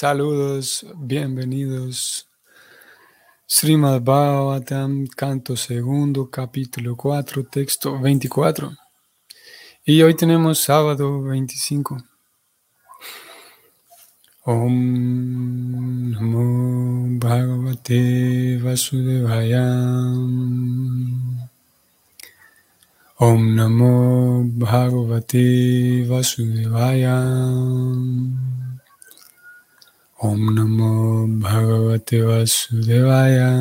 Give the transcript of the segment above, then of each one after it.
Saludos, bienvenidos. Srimad Bhagavatam, canto segundo, capítulo 4, texto 24. Y hoy tenemos sábado 25. Om Namo Bhagavate Vasudevaya. Om Namo Bhagavate Vasudevaya. Om Namo Bhagavate Vasudevaya.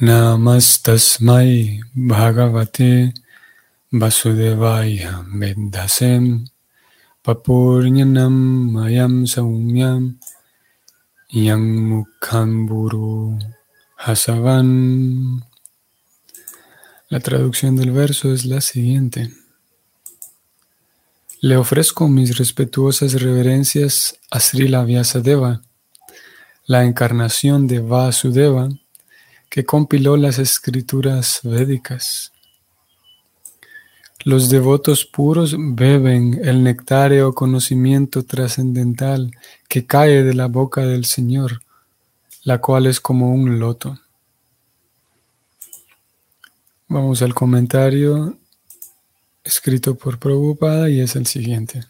Namastasmai Bhagavate Vasudevaya Vedasem Papurnyanam Mayam Saumyam Yang Hasavan. La traducción del verso es la siguiente. Le ofrezco mis respetuosas reverencias a Srila Vyasadeva, la encarnación de Vasudeva, que compiló las escrituras védicas. Los devotos puros beben el nectario conocimiento trascendental que cae de la boca del Señor, la cual es como un loto. Vamos al comentario escrito por Prabhupada y es el siguiente.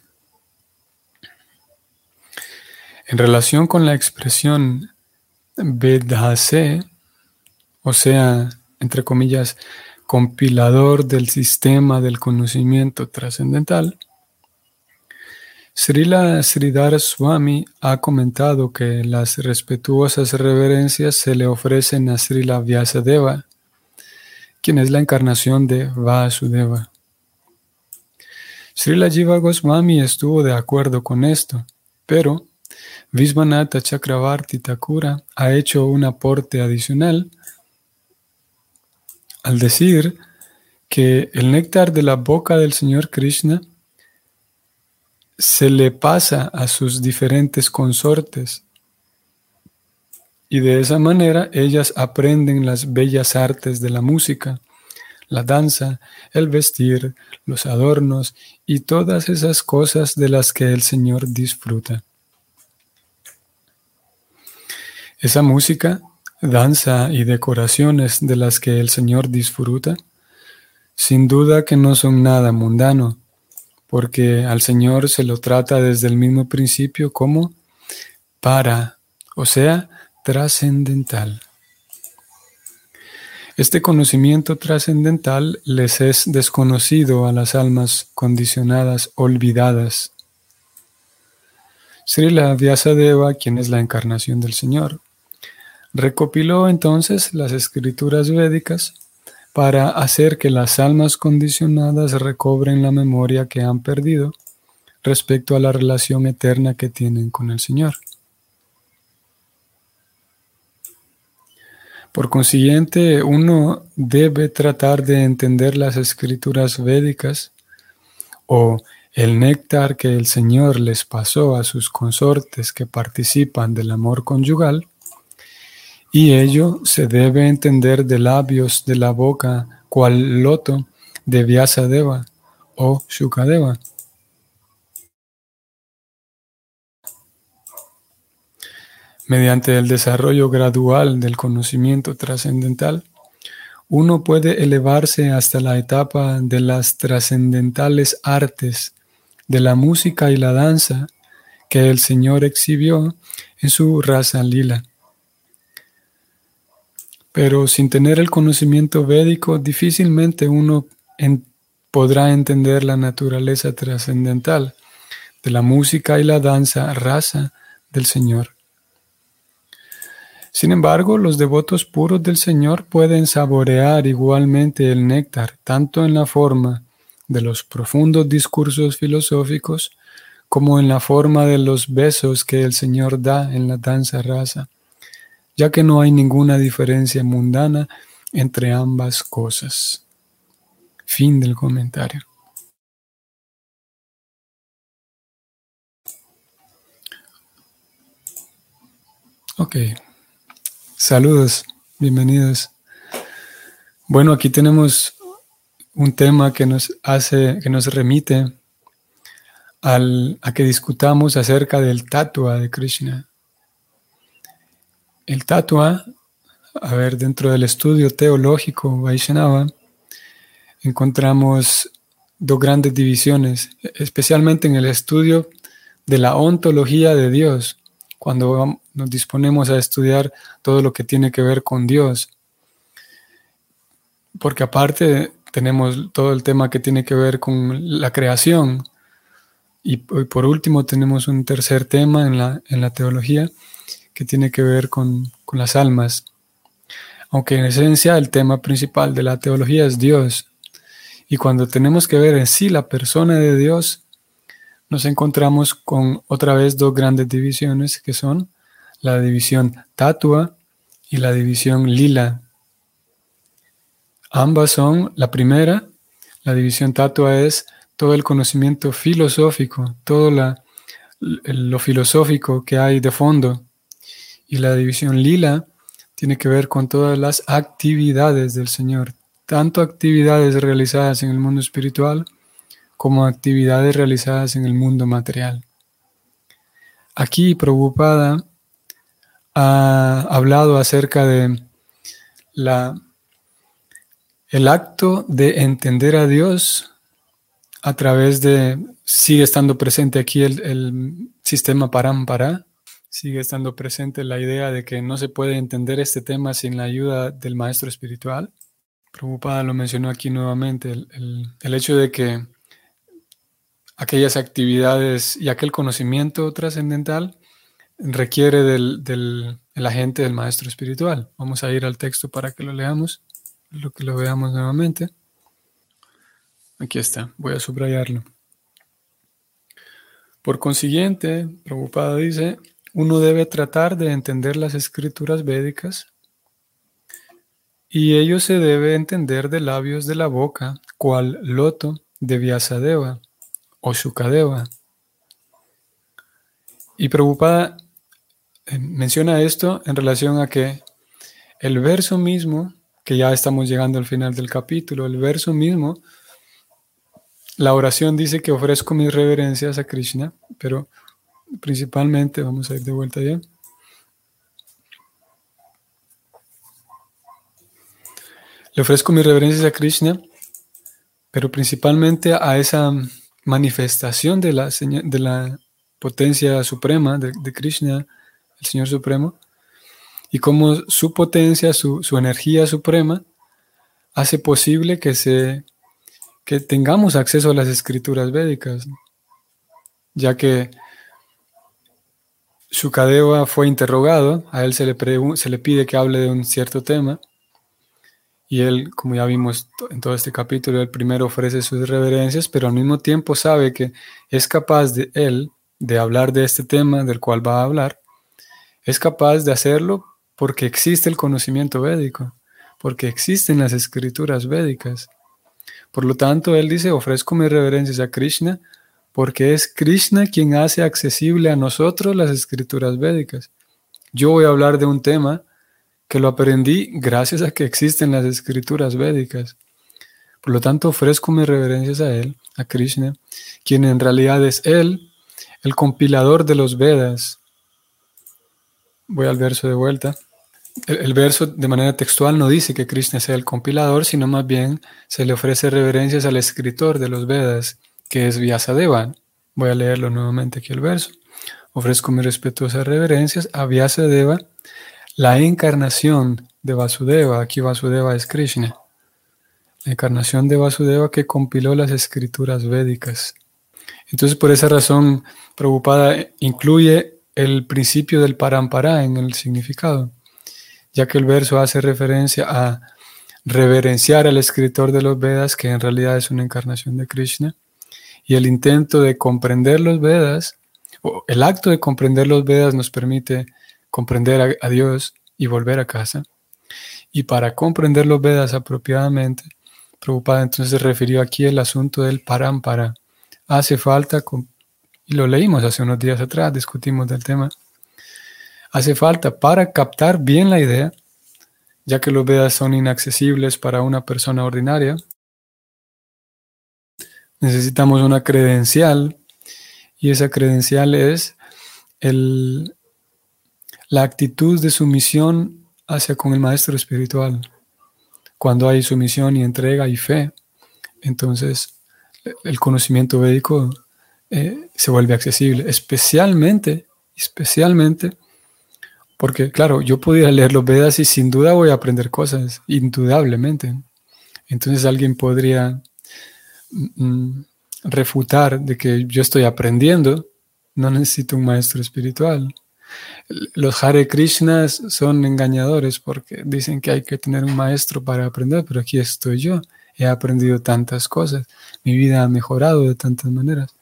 En relación con la expresión Vedhase, o sea, entre comillas, compilador del sistema del conocimiento trascendental, Srila Sridhar Swami ha comentado que las respetuosas reverencias se le ofrecen a Srila Vyasadeva, quien es la encarnación de Vasudeva. Srila Jiva Goswami estuvo de acuerdo con esto, pero Visvanatha Chakravarti Thakura ha hecho un aporte adicional al decir que el néctar de la boca del Señor Krishna se le pasa a sus diferentes consortes. Y de esa manera ellas aprenden las bellas artes de la música la danza, el vestir, los adornos y todas esas cosas de las que el Señor disfruta. Esa música, danza y decoraciones de las que el Señor disfruta, sin duda que no son nada mundano, porque al Señor se lo trata desde el mismo principio como para, o sea, trascendental. Este conocimiento trascendental les es desconocido a las almas condicionadas olvidadas. Srila Vyasadeva, quien es la encarnación del Señor, recopiló entonces las escrituras védicas para hacer que las almas condicionadas recobren la memoria que han perdido respecto a la relación eterna que tienen con el Señor. Por consiguiente, uno debe tratar de entender las escrituras védicas o el néctar que el Señor les pasó a sus consortes que participan del amor conyugal, y ello se debe entender de labios de la boca cual loto de Vyasadeva o Shukadeva. Mediante el desarrollo gradual del conocimiento trascendental, uno puede elevarse hasta la etapa de las trascendentales artes de la música y la danza que el Señor exhibió en su raza lila. Pero sin tener el conocimiento védico, difícilmente uno podrá entender la naturaleza trascendental de la música y la danza raza del Señor. Sin embargo, los devotos puros del Señor pueden saborear igualmente el néctar, tanto en la forma de los profundos discursos filosóficos, como en la forma de los besos que el Señor da en la danza rasa, ya que no hay ninguna diferencia mundana entre ambas cosas. Fin del comentario. Ok. Saludos, bienvenidos. Bueno, aquí tenemos un tema que nos hace, que nos remite al, a que discutamos acerca del tatua de Krishna. El tatua, a ver, dentro del estudio teológico Vaishnava, encontramos dos grandes divisiones, especialmente en el estudio de la ontología de Dios, cuando nos disponemos a estudiar todo lo que tiene que ver con Dios. Porque aparte tenemos todo el tema que tiene que ver con la creación. Y, por último tenemos un tercer tema en la, en la teología que tiene que ver con, con las almas. Aunque en esencia el tema principal de la teología es Dios, y cuando tenemos que ver en sí la persona de Dios, nos encontramos con otra vez dos grandes divisiones que son la división tatua y la división lila. Ambas son, la primera, la división tatua es todo el conocimiento filosófico, todo lo filosófico que hay de fondo. Y la división lila tiene que ver con todas las actividades del Señor, tanto actividades realizadas en el mundo espiritual como actividades realizadas en el mundo material. Aquí Prabhupada ha hablado acerca de la, el acto de entender a Dios a través de, sigue estando presente aquí el, el sistema Parampara, sigue estando presente la idea de que no se puede entender este tema sin la ayuda del maestro espiritual. Prabhupada lo mencionó aquí nuevamente, el, hecho de que aquellas actividades y aquel conocimiento trascendental requiere del, agente del maestro espiritual. Vamos a ir al texto para que lo leamos, lo que lo veamos nuevamente. Aquí está, voy a subrayarlo. Por consiguiente, Prabhupada dice, uno debe tratar de entender las escrituras védicas y ello se debe entender de labios de la boca, cual loto de Vyasadeva o Shukadeva. Y Prabhupada eh, menciona esto en relación a que el verso mismo, que ya estamos llegando al final del capítulo, el verso mismo, la oración dice que ofrezco mis reverencias a Krishna, pero principalmente, vamos a ir de vuelta ya, Le ofrezco mis reverencias a Krishna, pero principalmente a esa manifestación de la, de la potencia suprema de, Krishna, el Señor Supremo, y cómo su potencia, su, energía suprema, hace posible que, se, que tengamos acceso a las escrituras védicas, ya que Shukadeva fue interrogado, a él se le, se le pide que hable de un cierto tema, y él, como ya vimos en todo este capítulo, el primero ofrece sus reverencias, pero al mismo tiempo sabe que es capaz de él de hablar de este tema del cual va a hablar. Es capaz de hacerlo porque existe el conocimiento védico, porque existen las escrituras védicas. Por lo tanto, él dice, ofrezco mis reverencias a Krishna porque es Krishna quien hace accesible a nosotros las escrituras védicas. Yo voy a hablar de un tema que lo aprendí gracias a que existen las escrituras védicas. Por lo tanto, ofrezco mis reverencias a Él, a Krishna, quien en realidad es Él, el compilador de los Vedas. Voy al verso de vuelta. El, verso de manera textual no dice que Krishna sea el compilador, sino más bien se le ofrece reverencias al escritor de los Vedas, que es Vyasadeva. Voy a leerlo nuevamente aquí el verso. Ofrezco mis respetuosas reverencias a Vyasadeva, la encarnación de Vasudeva, aquí Vasudeva es Krishna, la encarnación de Vasudeva que compiló las escrituras védicas. Entonces, por esa razón, Prabhupada incluye el principio del parampara en el significado, ya que el verso hace referencia a reverenciar al escritor de los Vedas, que en realidad es una encarnación de Krishna, y el intento de comprender los Vedas, o el acto de comprender los Vedas nos permite comprender a, Dios y volver a casa. Y para comprender los Vedas apropiadamente, Prabhupada entonces se refirió aquí al asunto del parampara. Hace falta, y lo leímos hace unos días atrás, discutimos del tema, hace falta para captar bien la idea, ya que los Vedas son inaccesibles para una persona ordinaria, necesitamos una credencial y esa credencial es el, la actitud de sumisión hacia con el maestro espiritual. Cuando hay sumisión y entrega y fe, entonces el conocimiento védico eh, se vuelve accesible, especialmente, especialmente porque, claro, yo podría leer los Vedas y sin duda voy a aprender cosas, indudablemente. Entonces alguien podría mm, mm, refutar de que yo estoy aprendiendo, no necesito un maestro espiritual. Los Hare Krishnas son engañadores porque dicen que hay que tener un maestro para aprender, pero aquí estoy yo. He aprendido tantas cosas, mi vida ha mejorado de tantas maneras.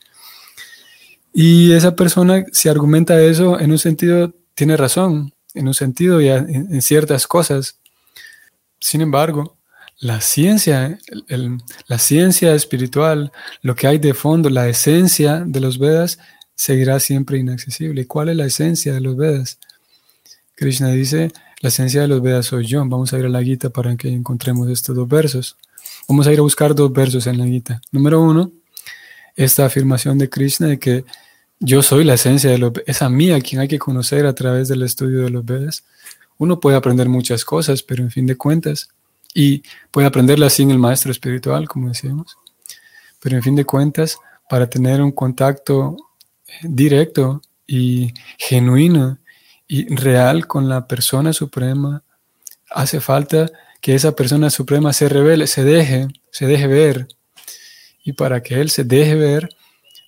Y esa persona, si argumenta eso, en un sentido tiene razón, en un sentido y en, ciertas cosas. Sin embargo, la ciencia, la ciencia espiritual, lo que hay de fondo, la esencia de los Vedas, seguirá siempre inaccesible. ¿Y cuál es la esencia de los Vedas? Krishna dice, la esencia de los Vedas soy yo. Vamos a ir a la Gita para que encontremos estos dos versos. Vamos a ir a buscar dos versos en la Gita. Número uno, esta afirmación de Krishna de que yo soy la esencia de los es a mí a quien hay que conocer a través del estudio de los Vedas. Uno puede aprender muchas cosas, pero en fin de cuentas, y puede aprenderlas sin el maestro espiritual, como decíamos, pero en fin de cuentas, para tener un contacto directo y genuino y real con la persona suprema, hace falta que esa persona suprema se revele, se deje, se deje ver. Y para que él se deje ver,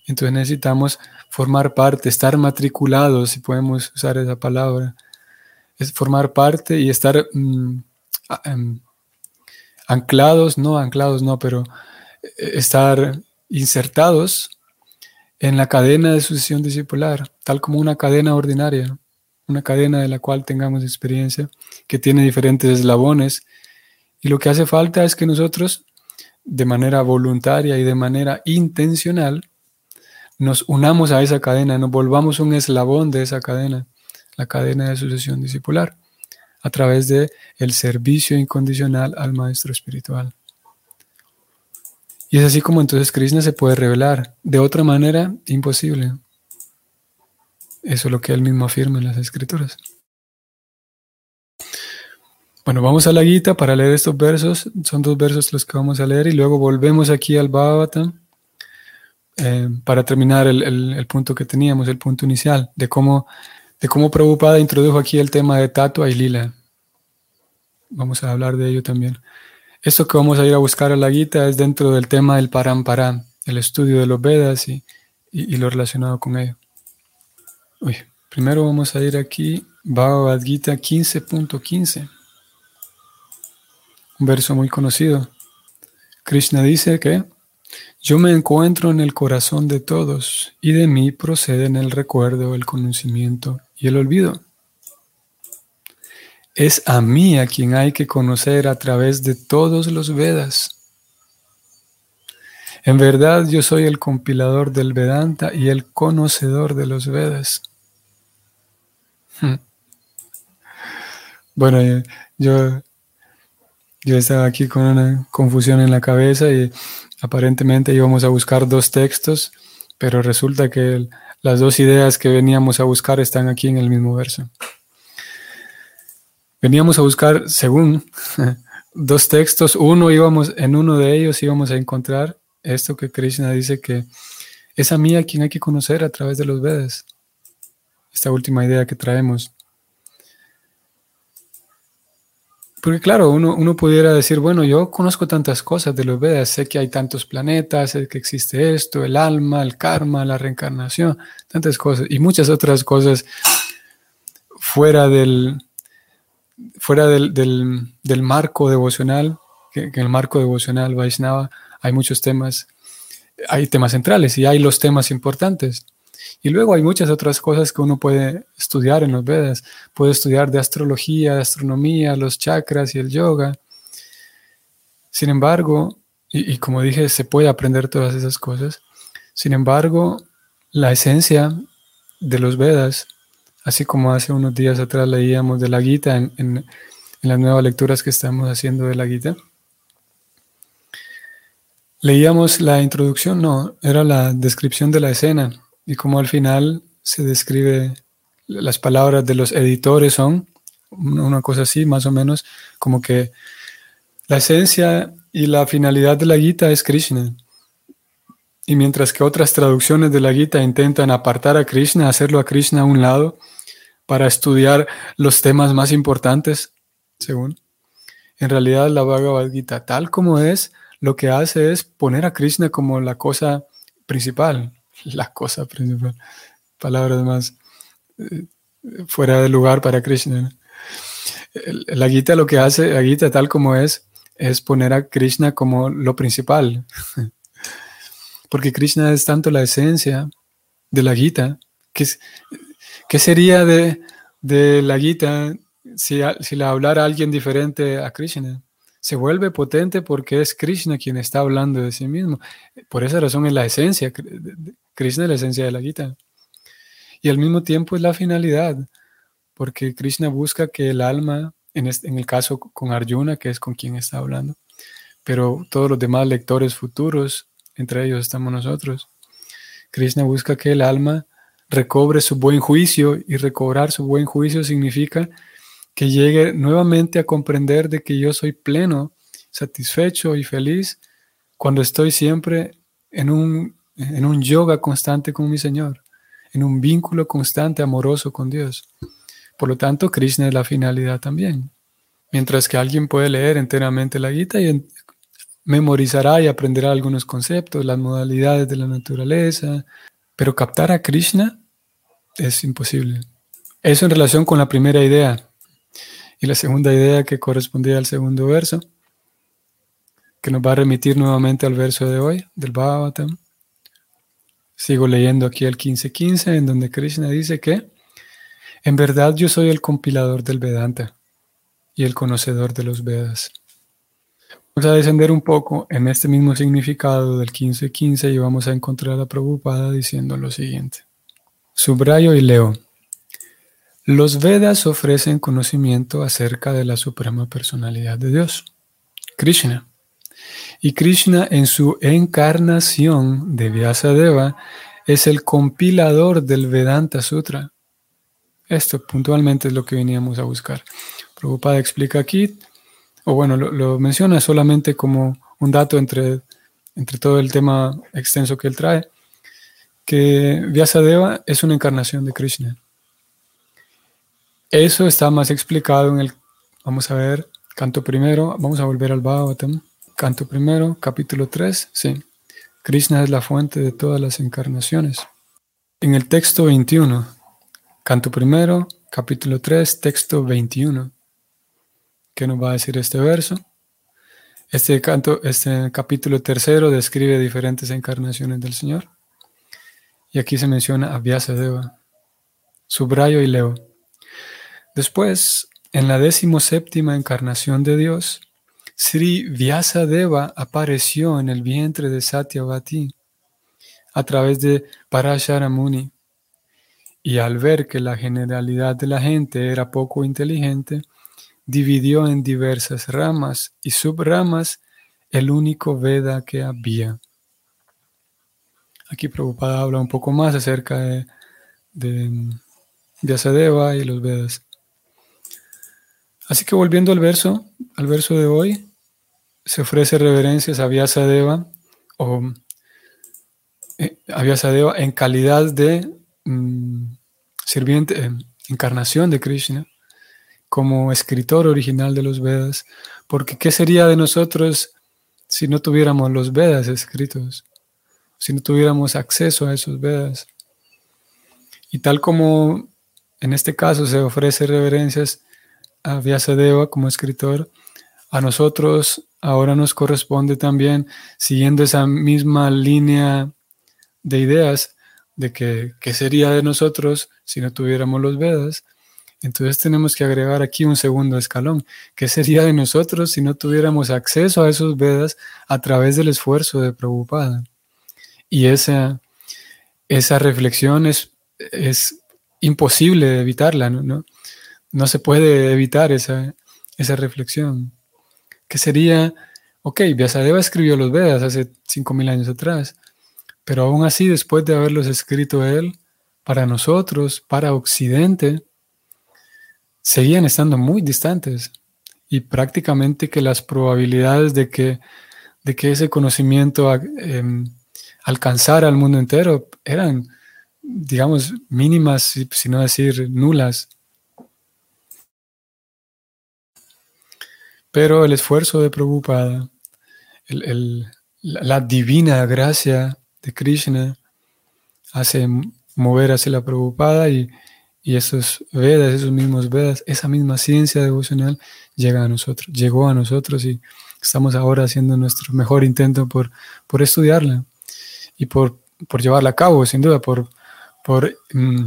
entonces necesitamos formar parte, estar matriculados, si podemos usar esa palabra, es formar parte y estar mm, em, anclados, no anclados, no, pero eh, estar insertados en la cadena de sucesión discipular, tal como una cadena ordinaria, una cadena de la cual tengamos experiencia, que tiene diferentes eslabones. Y lo que hace falta es que nosotros, de manera voluntaria y de manera intencional, nos unamos a esa cadena, nos volvamos un eslabón de esa cadena, la cadena de sucesión discipular, a través de el servicio incondicional al maestro espiritual. Y es así como entonces Krishna se puede revelar. De otra manera, imposible. Eso es lo que él mismo afirma en las escrituras. Bueno, vamos a la Gita para leer estos versos. Son dos versos los que vamos a leer y luego volvemos aquí al Bhagavatam eh, para terminar el, punto que teníamos, el punto inicial, de cómo, de cómo Prabhupada introdujo aquí el tema de Tatua y Lila. Vamos a hablar de ello también. Esto que vamos a ir a buscar a la Gita es dentro del tema del Parampara, el estudio de los Vedas y, lo relacionado con ello. Primero vamos a ir aquí, Bhagavad Gita 15.15, un verso muy conocido. Krishna dice que yo me encuentro en el corazón de todos y de mí proceden el recuerdo, el conocimiento y el olvido. Es a mí a quien hay que conocer a través de todos los Vedas. En verdad yo soy el compilador del Vedanta y el conocedor de los Vedas. Hmm. Bueno, eh, yo, yo estaba aquí con una confusión en la cabeza y Aparentemente íbamos a buscar dos textos, pero resulta que las dos ideas que veníamos a buscar están aquí en el mismo verso. Veníamos a buscar, según dos textos, uno íbamos, en uno de ellos íbamos a encontrar esto que Krishna dice que es a mí a quien hay que conocer a través de los Vedas. Esta última idea que traemos. Porque claro, uno, uno, pudiera decir, bueno, yo conozco tantas cosas de los Vedas, sé que hay tantos planetas, sé que existe esto, el alma, el karma, la reencarnación, tantas cosas, y muchas otras cosas fuera del, fuera del, del, marco devocional, que, en el marco devocional Vaishnava hay muchos temas, hay temas centrales y hay los temas importantes. Y luego hay muchas otras cosas que uno puede estudiar en los Vedas. Puede estudiar de astrología, de astronomía, los chakras y el yoga. Sin embargo, y, como dije, se puede aprender todas esas cosas. Sin embargo, la esencia de los Vedas, así como hace unos días atrás leíamos de la Gita en, las nuevas lecturas que estamos haciendo de la Gita, Leíamos la introducción, no, era la descripción de la escena y como al final se describe las palabras de los editores son una cosa así, más o menos, como que la esencia y la finalidad de la Gita es Krishna. Y mientras que otras traducciones de la Gita intentan apartar a Krishna, hacerlo a Krishna a un lado, para estudiar los temas más importantes, según, en realidad la Bhagavad Gita, tal como es, lo que hace es poner a Krishna como la cosa principal, la cosa principal, palabras más eh, fuera de lugar para Krishna. La Gita lo que hace, la Gita tal como es, es poner a Krishna como lo principal. Porque Krishna es tanto la esencia de la Gita, que ¿qué sería de, la Gita si, si le hablara alguien diferente a Krishna? se vuelve potente porque es Krishna quien está hablando de sí mismo. Por esa razón es la esencia, Krishna es la esencia de la Gita. Y al mismo tiempo es la finalidad, porque Krishna busca que el alma, en, en el caso con Arjuna, que es con quien está hablando, pero todos los demás lectores futuros, entre ellos estamos nosotros, Krishna busca que el alma recobre su buen juicio y recobrar su buen juicio significa que llegue nuevamente a comprender de que yo soy pleno, satisfecho y feliz cuando estoy siempre en un, en un yoga constante con mi Señor, en un vínculo constante, amoroso con Dios. Por lo tanto, Krishna es la finalidad también. Mientras que alguien puede leer enteramente la Gita y memorizará y aprenderá algunos conceptos, las modalidades de la naturaleza, pero captar a Krishna es imposible. Eso en relación con la primera idea, y la segunda idea que correspondía al segundo verso, que nos va a remitir nuevamente al verso de hoy, del Bhagavatam. Sigo leyendo aquí el 15.15, en donde Krishna dice que en verdad yo soy el compilador del Vedanta y el conocedor de los Vedas. Vamos a descender un poco en este mismo significado del 15.15 y vamos a encontrar a Prabhupada diciendo lo siguiente. Subrayo y leo. Los Vedas ofrecen conocimiento acerca de la suprema personalidad de Dios, Krishna. Y Krishna en su encarnación de Vyasadeva es el compilador del Vedanta Sutra. Esto puntualmente es lo que veníamos a buscar. Prabhupada explica aquí, o bueno, lo, menciona solamente como un dato entre, entre todo el tema extenso que él trae, que Vyasadeva es una encarnación de Krishna. Eso está más explicado en el, vamos a ver, canto primero, vamos a volver al Bhagavatam, canto primero, capítulo 3, sí. Krishna es la fuente de todas las encarnaciones. En el texto 21, canto primero, capítulo 3, texto 21. ¿Qué nos va a decir este verso? Este, canto, este capítulo tercero describe diferentes encarnaciones del Señor. Y aquí se menciona a Vyasadeva. Subrayo y leo. Después, en la séptima encarnación de Dios, Sri Vyasadeva apareció en el vientre de Satyavati a través de Parasharamuni. Y al ver que la generalidad de la gente era poco inteligente, dividió en diversas ramas y subramas el único Veda que había. Aquí Prabhupada habla un poco más acerca de, de Vyasadeva y los Vedas. Así que volviendo al verso, al verso de hoy, se ofrece reverencias a Vyasadeva o eh, a Vyasadeva en calidad de mm, sirviente, eh, encarnación de Krishna, como escritor original de los Vedas, porque ¿qué sería de nosotros si no tuviéramos los Vedas escritos? Si no tuviéramos acceso a esos Vedas. Y tal como en este caso se ofrece reverencias a Vyasadeva como escritor, a nosotros ahora nos corresponde también, siguiendo esa misma línea de ideas, de que qué sería de nosotros si no tuviéramos los Vedas. Entonces tenemos que agregar aquí un segundo escalón. ¿Qué sería de nosotros si no tuviéramos acceso a esos Vedas a través del esfuerzo de Prabhupada? Y esa, esa reflexión es, es imposible evitarla, ¿no? no se puede evitar esa, esa reflexión. ¿Qué sería Ok, Vyasadeva escribió los Vedas hace 5.000 años atrás, pero aún así, después de haberlos escrito él, para nosotros, para Occidente, seguían estando muy distantes y prácticamente que las probabilidades de que, de que ese conocimiento em, alcanzara al mundo entero eran, digamos, mínimas, si no decir nulas. Pero el esfuerzo de Prabhupada, la divina gracia de Krishna hace mover hacia la Prabhupada y, y esos Vedas, esos mismos Vedas, esa misma ciencia devocional llega a nosotros, llegó a nosotros y estamos ahora haciendo nuestro mejor intento por, por estudiarla y por, por llevarla a cabo, sin duda, por, por mm,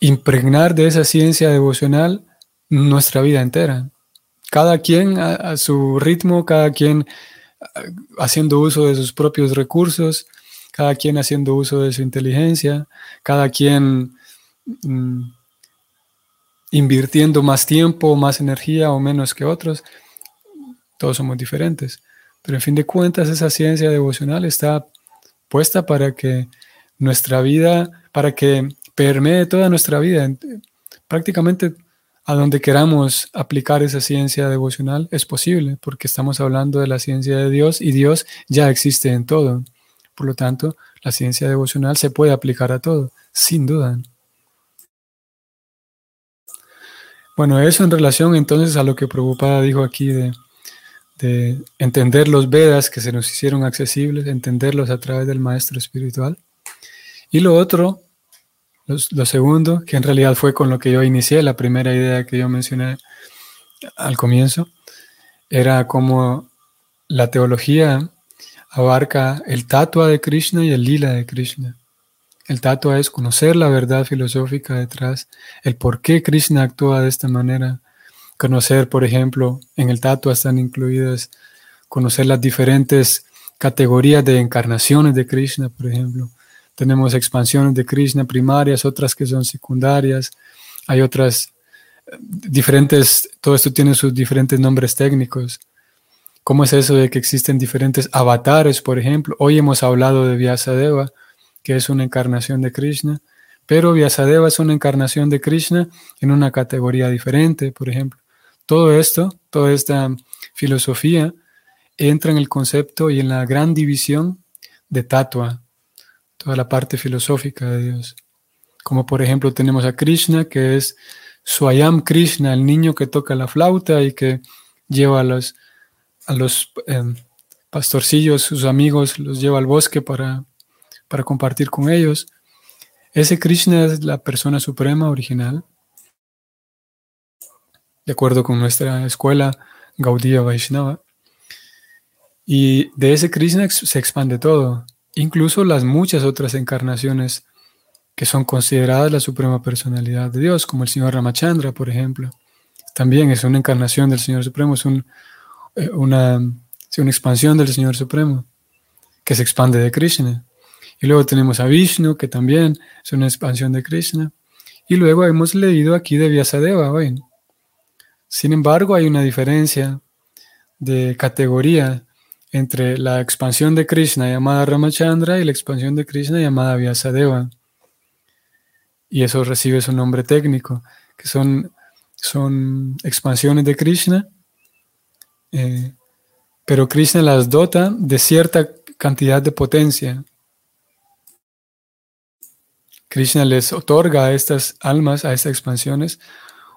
impregnar de esa ciencia devocional nuestra vida entera. Cada quien a, su ritmo, cada quien haciendo uso de sus propios recursos, cada quien haciendo uso de su inteligencia, cada quien invirtiendo más tiempo, más energía o menos que otros. Todos somos diferentes. Pero en fin de cuentas, esa ciencia devocional está puesta para que nuestra vida, para que permee toda nuestra vida. Prácticamente a donde queramos aplicar esa ciencia devocional es posible, porque estamos hablando de la ciencia de Dios y Dios ya existe en todo. Por lo tanto, la ciencia devocional se puede aplicar a todo, sin duda. Bueno, eso en relación entonces a lo que Prabhupada dijo aquí de, de entender los Vedas que se nos hicieron accesibles, entenderlos a través del maestro espiritual. Y lo otro lo, segundo, que en realidad fue con lo que yo inicié, la primera idea que yo mencioné al comienzo, era como la teología abarca el tatua de Krishna y el lila de Krishna. El tatua es conocer la verdad filosófica detrás, el por qué Krishna actúa de esta manera. Conocer, por ejemplo, en el tatua están incluidas conocer las diferentes categorías de encarnaciones de Krishna, por ejemplo. Tenemos expansiones de Krishna primarias, otras que son secundarias. Hay otras eh, diferentes, todo esto tiene sus diferentes nombres técnicos. ¿Cómo es eso de que existen diferentes avatares, por ejemplo? Hoy hemos hablado de Vyasadeva, que es una encarnación de Krishna, pero Vyasadeva es una encarnación de Krishna en una categoría diferente, por ejemplo. Todo esto, toda esta filosofía entra en el concepto y en la gran división de tatua, toda la parte filosófica de Dios. Como por ejemplo tenemos a Krishna, que es Swayam Krishna, el niño que toca la flauta y que lleva a los, a los em, pastorcillos, sus amigos, los lleva al bosque para, para compartir con ellos. Ese Krishna es la persona suprema original, de acuerdo con nuestra escuela Gaudiya Vaishnava. Y de ese Krishna se expande todo incluso las muchas otras encarnaciones que son consideradas la suprema personalidad de Dios, como el Señor Ramachandra, por ejemplo. También es una encarnación del Señor Supremo, es eh, una, una expansión del Señor Supremo que se expande de Krishna. Y luego tenemos a Vishnu, que también es una expansión de Krishna. Y luego hemos leído aquí de Vyasadeva. hoy. Sin embargo, hay una diferencia de categoría entre la expansión de Krishna llamada Ramachandra y la expansión de Krishna llamada Vyasadeva. Y eso recibe su nombre técnico, que son, son expansiones de Krishna, eh, pero Krishna las dota de cierta cantidad de potencia. Krishna les otorga a estas almas, a estas expansiones,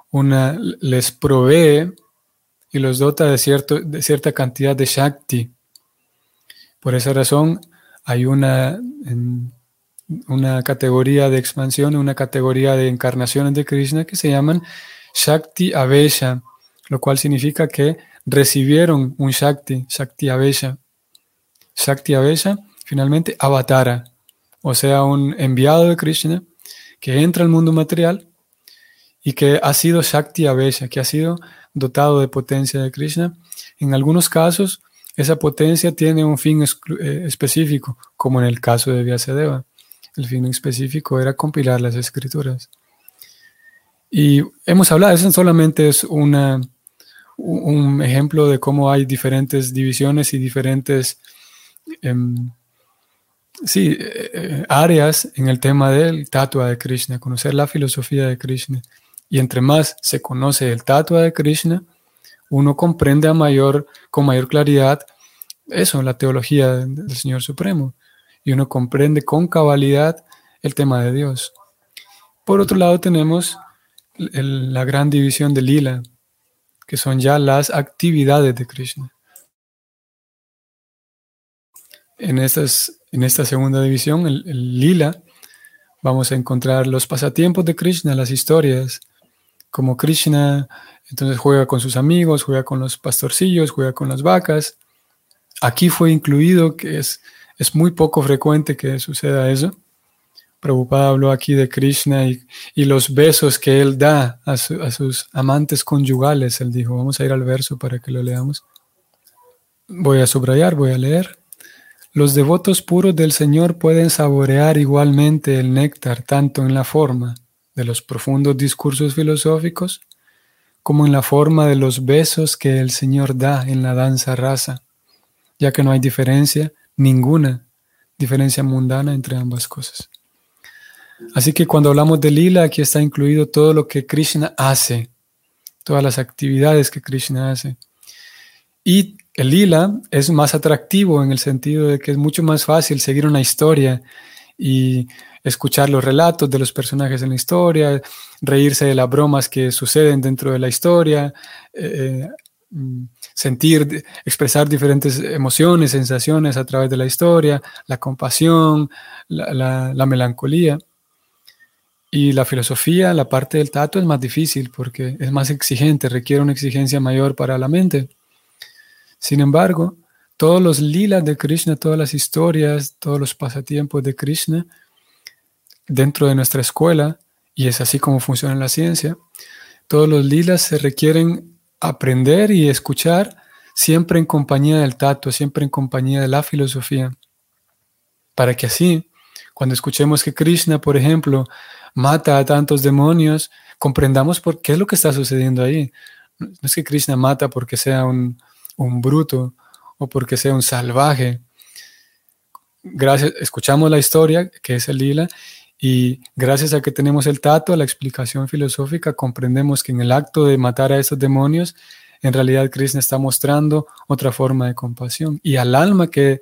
una, les provee y los dota de, cierta cantidad de Shakti, por esa razón hay una, una categoría de expansión, una categoría de encarnaciones de Krishna que se llaman Shakti Avesha, lo cual significa que recibieron un Shakti, Shakti Avesha. Shakti Avesha, finalmente, Avatara, o sea, un enviado de Krishna que entra al mundo material y que ha sido Shakti Avesha, que ha sido dotado de potencia de Krishna. En algunos casos, esa potencia tiene un fin eh, específico, como en el caso de Vyasadeva. El fin específico era compilar las escrituras. Y hemos hablado, eso solamente es una, un ejemplo de cómo hay diferentes divisiones y diferentes em, sí, eh, eh, áreas en el tema del tatua de Krishna, conocer la filosofía de Krishna. Y entre más se conoce el tatua de Krishna, uno comprende a mayor, con mayor claridad eso, la teología del Señor Supremo. Y uno comprende con cabalidad el tema de Dios. Por otro lado, tenemos la gran división de lila, que son ya las actividades de Krishna. En, estas, en esta segunda división, el, lila, vamos a encontrar los pasatiempos de Krishna, las historias, como Krishna entonces juega con sus amigos, juega con los pastorcillos, juega con las vacas. Aquí fue incluido que es, es muy poco frecuente que suceda eso. Prabhupada habló aquí de Krishna y, los besos que él da a, sus amantes conyugales. Él dijo, vamos a ir al verso para que lo leamos. Voy a subrayar, voy a leer. Los devotos puros del Señor pueden saborear igualmente el néctar tanto en la forma de los profundos discursos filosóficos como en la forma de los besos que el Señor da en la danza rasa, ya que no hay diferencia, ninguna diferencia mundana entre ambas cosas. Así que cuando hablamos de lila, aquí está incluido todo lo que Krishna hace, todas las actividades que Krishna hace. Y el lila es más atractivo en el sentido de que es mucho más fácil seguir una historia y escuchar los relatos de los personajes en la historia, reírse de las bromas que suceden dentro de la historia, eh, mm, sentir, expresar diferentes emociones, sensaciones a través de la historia, la compasión, la melancolía. Y la filosofía, la parte del tato es más difícil porque es más exigente, requiere una exigencia mayor para la mente. Sin embargo, todos los lilas de Krishna, todas las historias, todos los pasatiempos de Krishna dentro de nuestra escuela, y es así como funciona la ciencia, todos los lilas se requieren aprender y escuchar siempre en compañía del tato, siempre en compañía de la filosofía, para que así, cuando escuchemos que Krishna, por ejemplo, mata a tantos demonios, comprendamos por qué es lo que está sucediendo ahí. No es que Krishna mata porque sea un, bruto o porque sea un salvaje. Gracias, escuchamos la historia, que es el lila, y gracias a que tenemos el tato, la explicación filosófica, comprendemos que en el acto de matar a esos demonios, en realidad Krishna está mostrando otra forma de compasión. Y al alma que,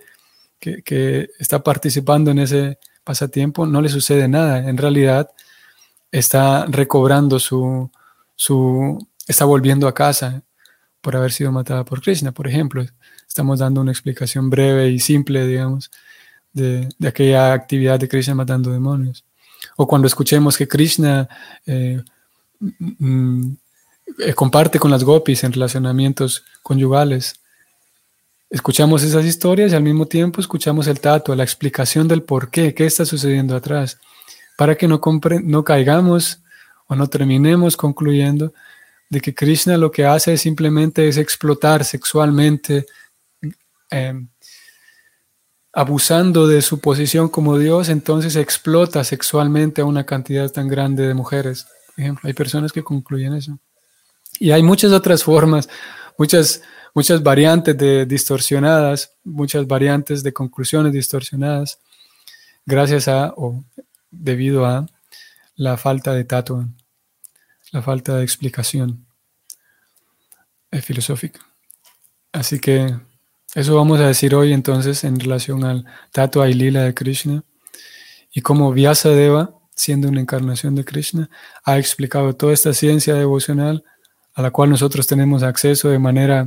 que está participando en ese pasatiempo no le sucede nada. En realidad, está recobrando su, su, está volviendo a casa por haber sido matada por Krishna, por ejemplo. Estamos dando una explicación breve y simple, digamos, de, aquella actividad de Krishna matando demonios. O cuando escuchemos que Krishna eh, mm, eh, comparte con las gopis en relacionamientos conyugales, escuchamos esas historias y al mismo tiempo escuchamos el tato, la explicación del por qué, qué está sucediendo atrás para que no, no caigamos o no terminemos concluyendo de que Krishna lo que hace simplemente es explotar sexualmente, em, abusando de su posición como Dios, entonces explota sexualmente a una cantidad tan grande de mujeres. Por ejemplo, hay personas que concluyen eso. Y hay muchas otras formas, muchas, muchas variantes de distorsionadas, muchas variantes de conclusiones distorsionadas, gracias a, debido a la falta de tato, la falta de explicación filosófica. Así que eso vamos a decir hoy entonces en relación al tato y lila de Krishna y cómo Vyasadeva, siendo una encarnación de Krishna, ha explicado toda esta ciencia devocional a la cual nosotros tenemos acceso de manera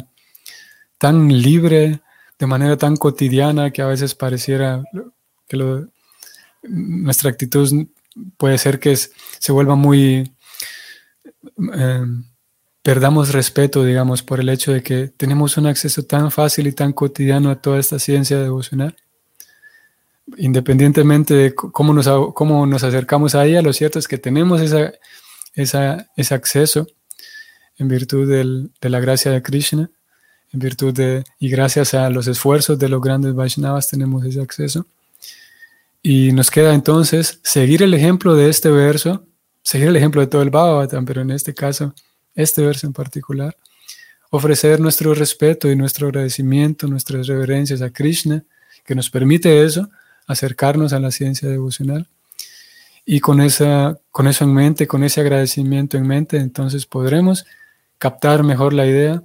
tan libre, de manera tan cotidiana que a veces pareciera que lo, nuestra actitud puede ser que se vuelva muy... Em, perdamos respeto, digamos, por el hecho de que tenemos un acceso tan fácil y tan cotidiano a toda esta ciencia devocional. Independientemente de cómo nos, cómo nos acercamos a ella, lo cierto es que tenemos ese acceso en virtud de la gracia de Krishna, en virtud de, y gracias a los esfuerzos de los grandes Vaishnavas tenemos ese acceso. Y nos queda entonces seguir el ejemplo de este verso, seguir el ejemplo de todo el Bhagavatam, pero en este caso, este verso en particular, ofrecer nuestro respeto y nuestro agradecimiento, nuestras reverencias a Krishna, que nos permite eso, acercarnos a la ciencia devocional. Y con, esa, con eso en mente, con ese agradecimiento en mente, entonces podremos captar mejor la idea,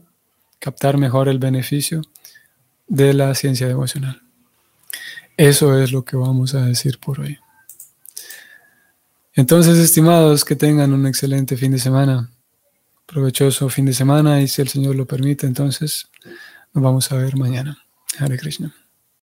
captar mejor el beneficio de la ciencia devocional. Eso es lo que vamos a decir por hoy. Entonces, estimados, que tengan un excelente fin de semana, provechoso fin de semana y si el Señor lo permite, entonces nos vamos a ver mañana. Hare Krishna.